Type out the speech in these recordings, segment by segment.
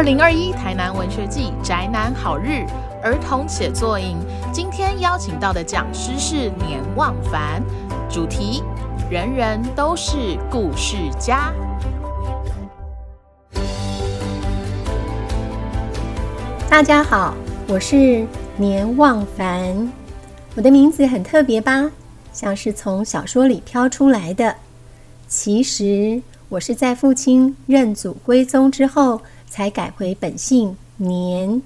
二零二一台南文学季宅男好日儿童写作营，今天邀请到的讲师是年望凡，主题人人都是故事家。大家好，我是年望凡。我的名字很特别吧，像是从小说里挑出来的。其实我是在父亲认祖归宗之后，才改回本姓年。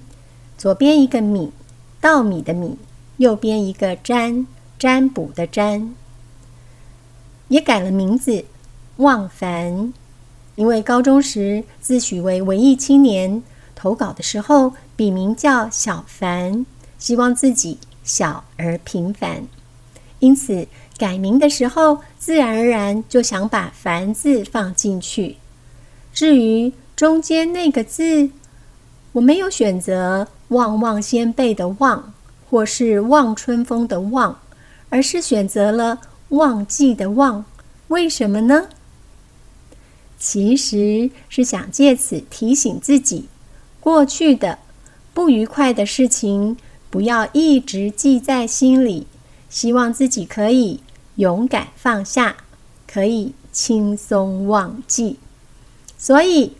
左边一个米，稻米的米；右边一个占，占卜的占。也改了名字，望凡。因为高中时自诩为文艺青年。投稿的时候，笔名叫小凡，希望自己小而平凡，因此改名的时候，自然而然就想把“凡”字放进去。至于中间那个字，我没有选择“旺旺仙贝”的“旺”或是“望春风”的“望”，而是选择了“忘记”的“忘”。为什么呢？其实是想借此提醒自己。过去的不愉快的事情，不要一直记在心里。希望自己可以勇敢放下，可以轻松忘记。所以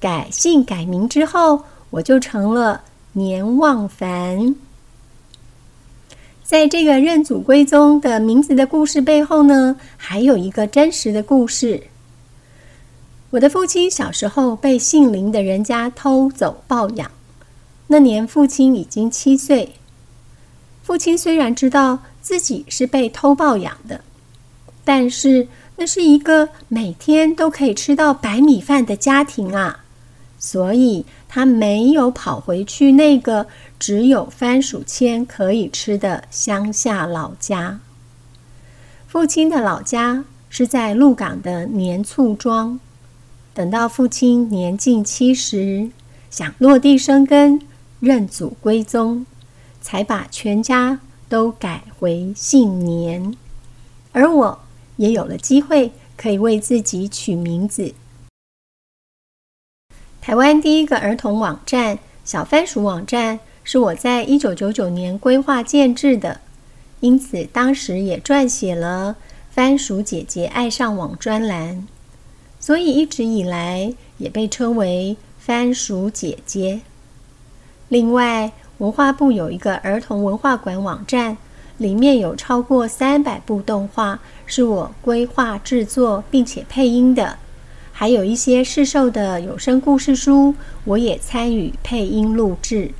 改姓改名之后，我就成了年忘凡。在这个认祖归宗的名字的故事背后呢，还有一个真实的故事。我的父亲小时候被姓林的人家偷走抱养，那年父亲已经七岁。父亲虽然知道自己是被偷抱养的，但是那是一个每天都可以吃到白米饭的家庭啊，所以他没有跑回去那个只有番薯签可以吃的乡下老家。父亲的老家是在鹿港的年厝庄。等到父亲年近七十，想落地生根、认祖归宗，才把全家都改回姓年。而我也有了机会，可以为自己取名字。台湾第一个儿童网站“小番薯网站”是我在一九九九年规划建制的，因此当时也撰写了“番薯姐姐爱上网”专栏。所以一直以来也被称为番薯姐姐。另外，文化部有一个儿童文化馆网站，里面有超过三百部动画是我规划制作并且配音的，还有一些市售的有声故事书，我也参与配音录制。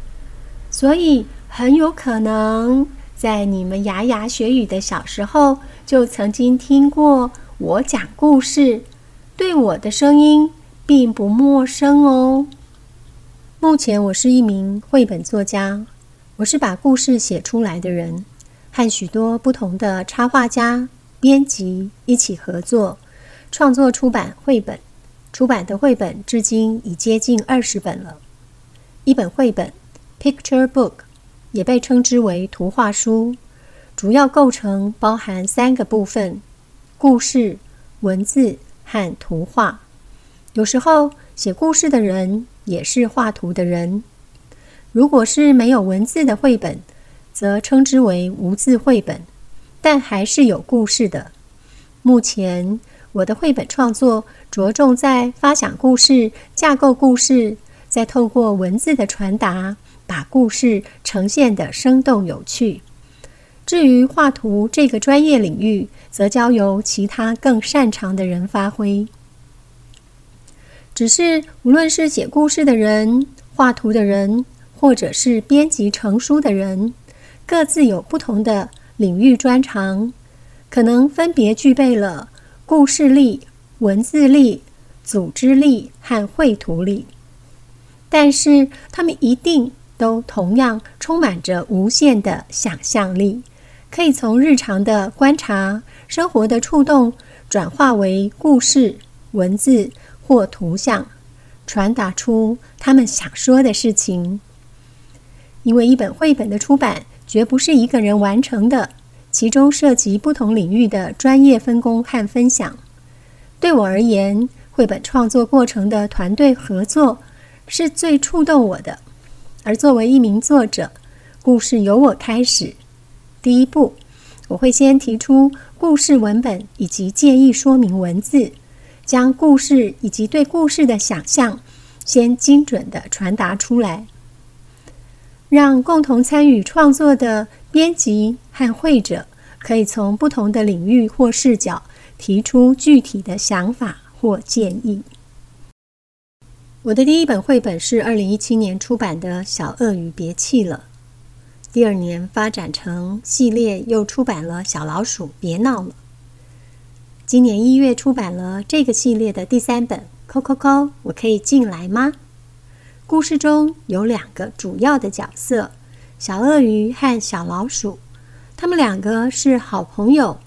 所以很有可能在你们牙牙学语的小时候，就曾经听过我讲故事。对我的声音并不陌生哦。目前我是一名绘本作家，我是把故事写出来的人，和许多不同的插画家、编辑一起合作，创作出版绘本。出版的绘本至今已接近二十本了。一本绘本 （Picture Book） 也被称之为图画书，主要构成包含三个部分：故事、文字。和图画，有时候写故事的人也是画图的人。如果是没有文字的绘本，则称之为无字绘本，但还是有故事的。目前我的绘本创作着重在发想故事、架构故事，再透过文字的传达，把故事呈现的生动有趣。至于画图这个专业领域，则交由其他更擅长的人发挥。只是无论是写故事的人、画图的人，或者是编辑成书的人，各自有不同的领域专长，可能分别具备了故事力、文字力、组织力和绘图力，但是他们一定都同样充满着无限的想象力。可以从日常的观察、生活的触动，转化为故事、文字或图像，传达出他们想说的事情。因为一本绘本的出版绝不是一个人完成的，其中涉及不同领域的专业分工和分享。对我而言，绘本创作过程的团队合作，是最触动我的。而作为一名作者，故事由我开始。第一步，我会先提出故事文本以及建议说明文字，将故事以及对故事的想象先精准的传达出来，让共同参与创作的编辑和会者可以从不同的领域或视角提出具体的想法或建议。我的第一本绘本是二零一七年出版的《小鳄鱼别气了》。第二年发展成系列，又出版了《小老鼠别闹了》。今年一月出版了这个系列的第三本《扣扣扣，我可以进来吗？》故事中有两个主要的角色：小鳄鱼和小老鼠。他们两个是好朋友，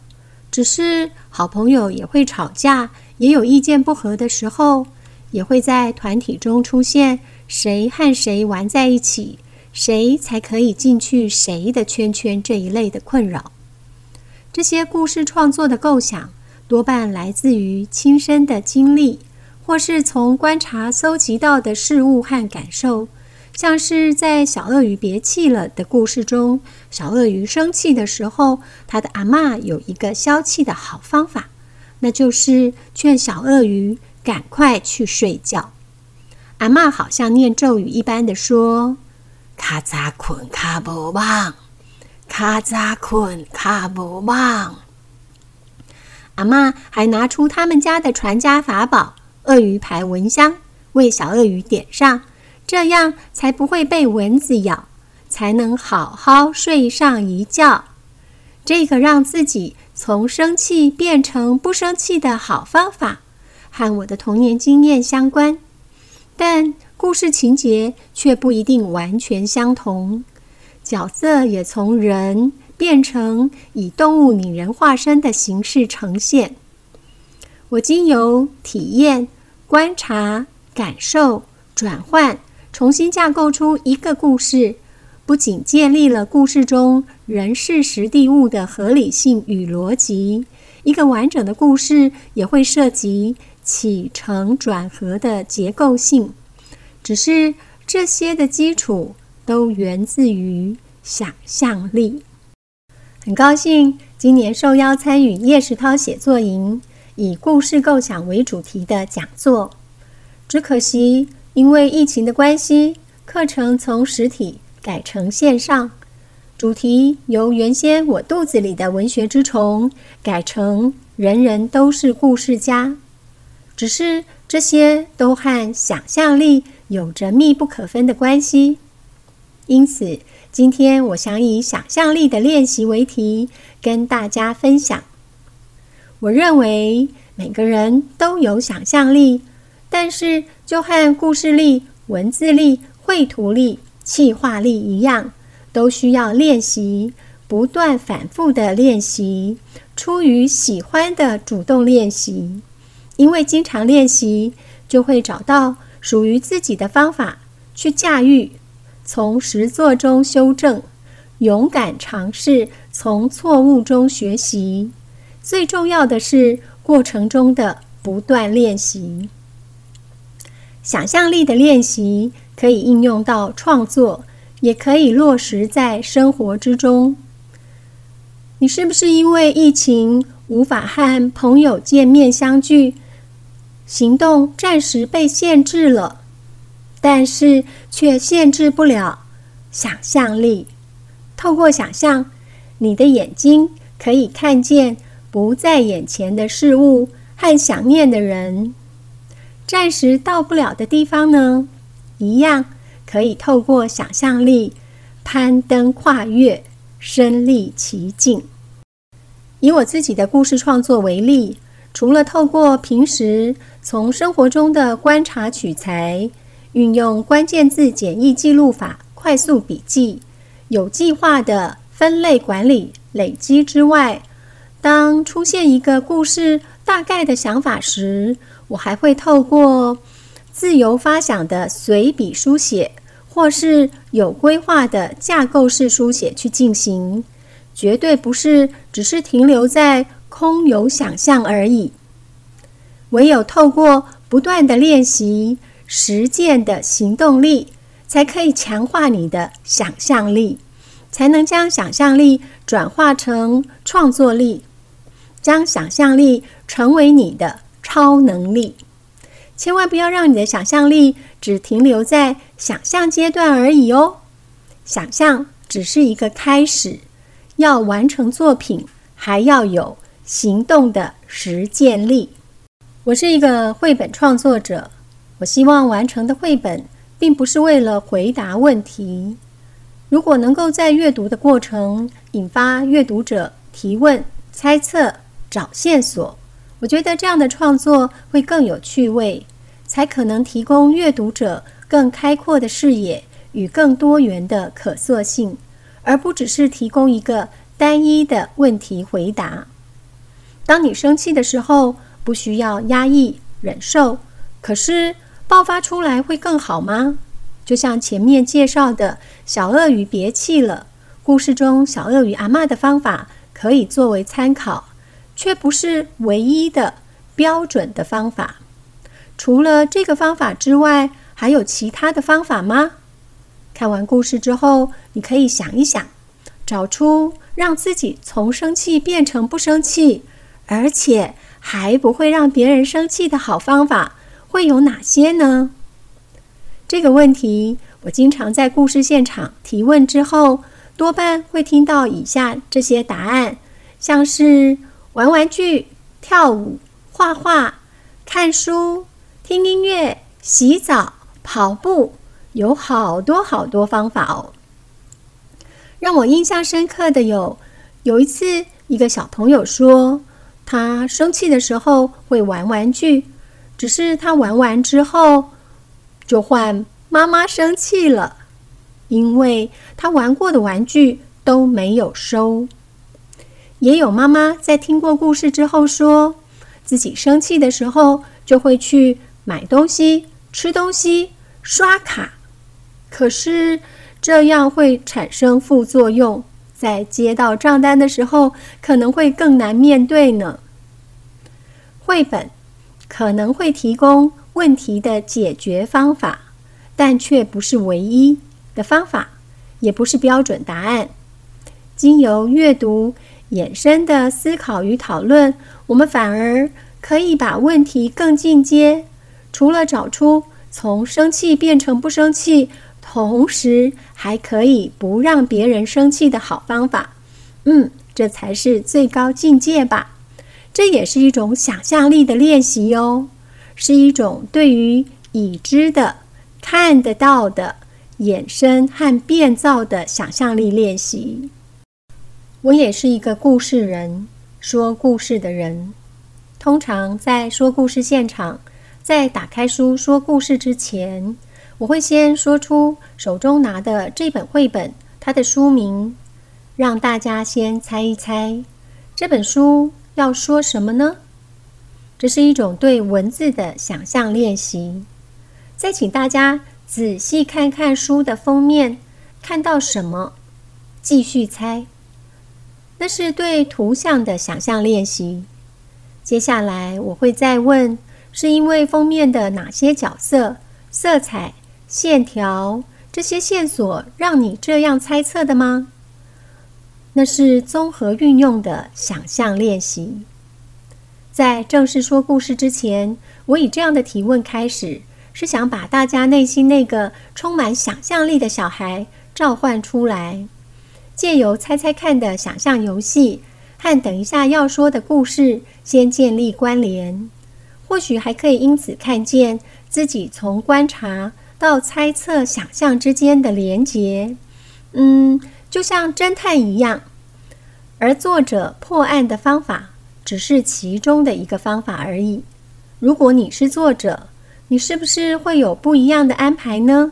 只是好朋友也会吵架，也有意见不合的时候，也会在团体中出现谁和谁玩在一起。谁才可以进去谁的圈圈？这一类的困扰，这些故事创作的构想多半来自于亲身的经历，或是从观察搜集到的事物和感受。像是在《小鳄鱼别气了》的故事中，小鳄鱼生气的时候，他的阿妈有一个消气的好方法，那就是劝小鳄鱼赶快去睡觉。阿妈好像念咒语一般的说。卡扎困卡无忙，卡扎困卡无忙。阿妈还拿出他们家的传家法宝——鳄鱼牌蚊香，为小鳄鱼点上，这样才不会被蚊子咬，才能好好睡上一觉。这个让自己从生气变成不生气的好方法，和我的童年经验相关，但。故事情节却不一定完全相同，角色也从人变成以动物拟人化身的形式呈现。我经由体验、观察、感受、转换，重新架构出一个故事，不仅建立了故事中人事实地物的合理性与逻辑，一个完整的故事也会涉及起承转合的结构性。只是这些的基础都源自于想象力。很高兴今年受邀参与叶石涛写作营以故事构想为主题的讲座，只可惜因为疫情的关系，课程从实体改成线上，主题由原先我肚子里的文学之虫改成人人都是故事家。只是这些都和想象力。有着密不可分的关系，因此今天我想以想象力的练习为题，跟大家分享。我认为每个人都有想象力，但是就和故事力、文字力、绘图力、气化力一样，都需要练习，不断反复的练习，出于喜欢的主动练习，因为经常练习就会找到。属于自己的方法去驾驭，从实作中修正，勇敢尝试，从错误中学习。最重要的是过程中的不断练习。想象力的练习可以应用到创作，也可以落实在生活之中。你是不是因为疫情无法和朋友见面相聚？行动暂时被限制了，但是却限制不了想象力。透过想象，你的眼睛可以看见不在眼前的事物和想念的人。暂时到不了的地方呢，一样可以透过想象力攀登跨越，身历其境。以我自己的故事创作为例。除了透过平时从生活中的观察取材，运用关键字简易记录法快速笔记，有计划的分类管理累积之外，当出现一个故事大概的想法时，我还会透过自由发想的随笔书写，或是有规划的架构式书写去进行，绝对不是只是停留在。空有想象而已。唯有透过不断的练习，实践的行动力，才可以强化你的想象力，才能将想象力转化成创作力，将想象力成为你的超能力。千万不要让你的想象力只停留在想象阶段而已哦。想象只是一个开始，要完成作品，还要有行动的实践力。我是一个绘本创作者，我希望完成的绘本并不是为了回答问题。如果能够在阅读的过程引发阅读者提问、猜测、找线索，我觉得这样的创作会更有趣味。才可能提供阅读者更开阔的视野与更多元的可塑性，而不只是提供一个单一的问题回答。当你生气的时候，不需要压抑忍受，可是爆发出来会更好吗？就像前面介绍的小鳄鱼别气了，故事中小鳄鱼阿妈的方法可以作为参考，却不是唯一的标准的方法。除了这个方法之外，还有其他的方法吗？看完故事之后，你可以想一想，找出让自己从生气变成不生气，而且还不会让别人生气的好方法会有哪些呢？这个问题，我经常在故事现场提问之后，多半会听到以下这些答案，像是玩玩具、跳舞、画画、看书。听音乐、洗澡、跑步，有好多好多方法哦。让我印象深刻的有，有一次一个小朋友说，他生气的时候会玩玩具，只是他玩完之后就换妈妈生气了，因为他玩过的玩具都没有收。也有妈妈在听过故事之后说，自己生气的时候就会去。买东西、吃东西、刷卡，可是这样会产生副作用，在接到账单的时候可能会更难面对呢。绘本可能会提供问题的解决方法，但却不是唯一的方法，也不是标准答案。经由阅读衍生的思考与讨论，我们反而可以把问题更进阶。除了找出从生气变成不生气，同时还可以不让别人生气的好方法，嗯，这才是最高境界吧。这也是一种想象力的练习哦，是一种对于已知的、看得到的衍生和变造的想象力练习。我也是一个故事人，说故事的人，通常在说故事现场。在打开书说故事之前，我会先说出手中拿的这本绘本，它的书名，让大家先猜一猜这本书要说什么呢？这是一种对文字的想象练习。再请大家仔细看看书的封面，看到什么？继续猜。那是对图像的想象练习。接下来我会再问。是因为封面的哪些角色、色彩、线条这些线索让你这样猜测的吗？那是综合运用的想象练习。在正式说故事之前，我以这样的提问开始，是想把大家内心那个充满想象力的小孩召唤出来，借由猜猜看的想象游戏和等一下要说的故事，先建立关联。或许还可以因此看见自己从观察到猜测、想象之间的连结，嗯，就像侦探一样。而作者破案的方法只是其中的一个方法而已。如果你是作者，你是不是会有不一样的安排呢？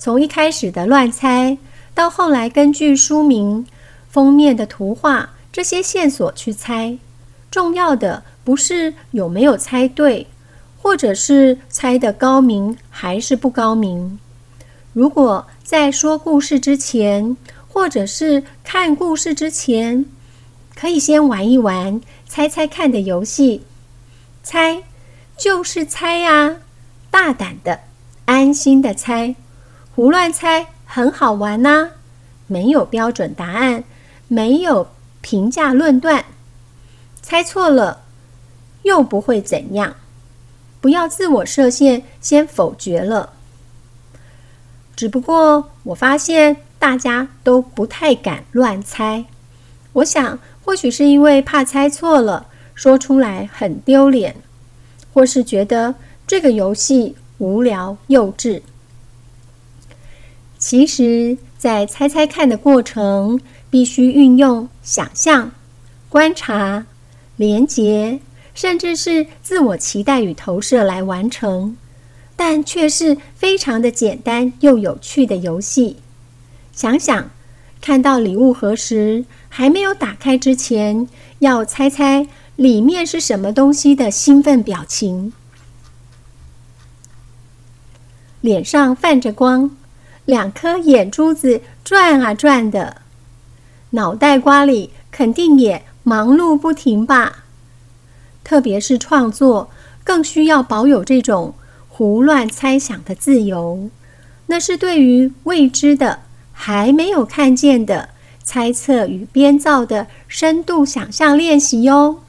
从一开始的乱猜，到后来根据书名、封面的图画这些线索去猜，重要的。不是有没有猜对，或者是猜的高明还是不高明。如果在说故事之前，或者是看故事之前，可以先玩一玩猜猜看的游戏。猜就是猜呀，大胆的、安心的猜，胡乱猜很好玩呐。没有标准答案，没有评价论断，猜错了又不会怎样。不要自我设限，先否决了。只不过我发现大家都不太敢乱猜。我想，或许是因为怕猜错了，说出来很丢脸，或是觉得这个游戏无聊幼稚。其实，在猜猜看的过程，必须运用想象、观察、连结。甚至是自我期待与投射来完成，但却是非常的简单又有趣的游戏。想想，看到礼物盒时，还没有打开之前，要猜猜里面是什么东西的兴奋表情，脸上泛着光，两颗眼珠子转啊转的，脑袋瓜里肯定也忙碌不停吧。特别是创作，更需要保有这种胡乱猜想的自由。那是对于未知的、还没有看见的猜测与编造的深度想象练习哟。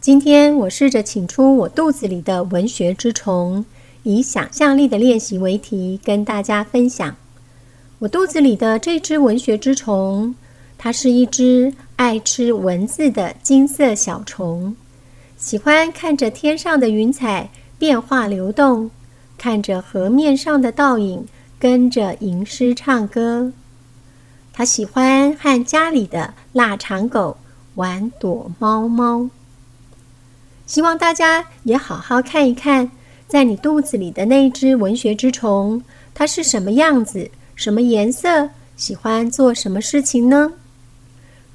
今天我试着请出我肚子里的文学之虫，以想象力的练习为题，跟大家分享。我肚子里的这只文学之虫，它是一只爱吃文字的金色小虫。喜欢看着天上的云彩变化流动，看着河面上的倒影，跟着吟诗唱歌。他喜欢和家里的腊肠狗玩躲猫猫。希望大家也好好看一看，在你肚子里的那只文学之虫，它是什么样子，什么颜色，喜欢做什么事情呢？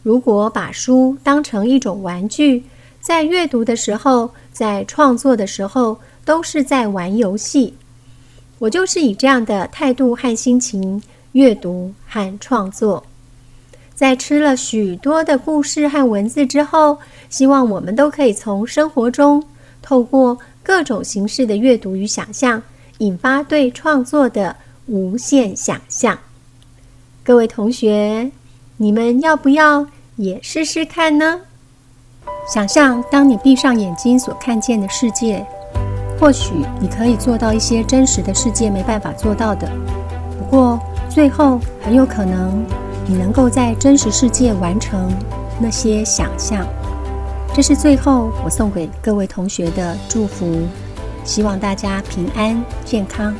如果把书当成一种玩具。在阅读的时候，在创作的时候，都是在玩游戏。我就是以这样的态度和心情阅读和创作。在吃了许多的故事和文字之后，希望我们都可以从生活中透过各种形式的阅读与想象，引发对创作的无限想象。各位同学，你们要不要也试试看呢？想象，当你闭上眼睛所看见的世界，或许你可以做到一些真实的世界没办法做到的。不过，最后很有可能你能够在真实世界完成那些想象。这是最后我送给各位同学的祝福，希望大家平安健康。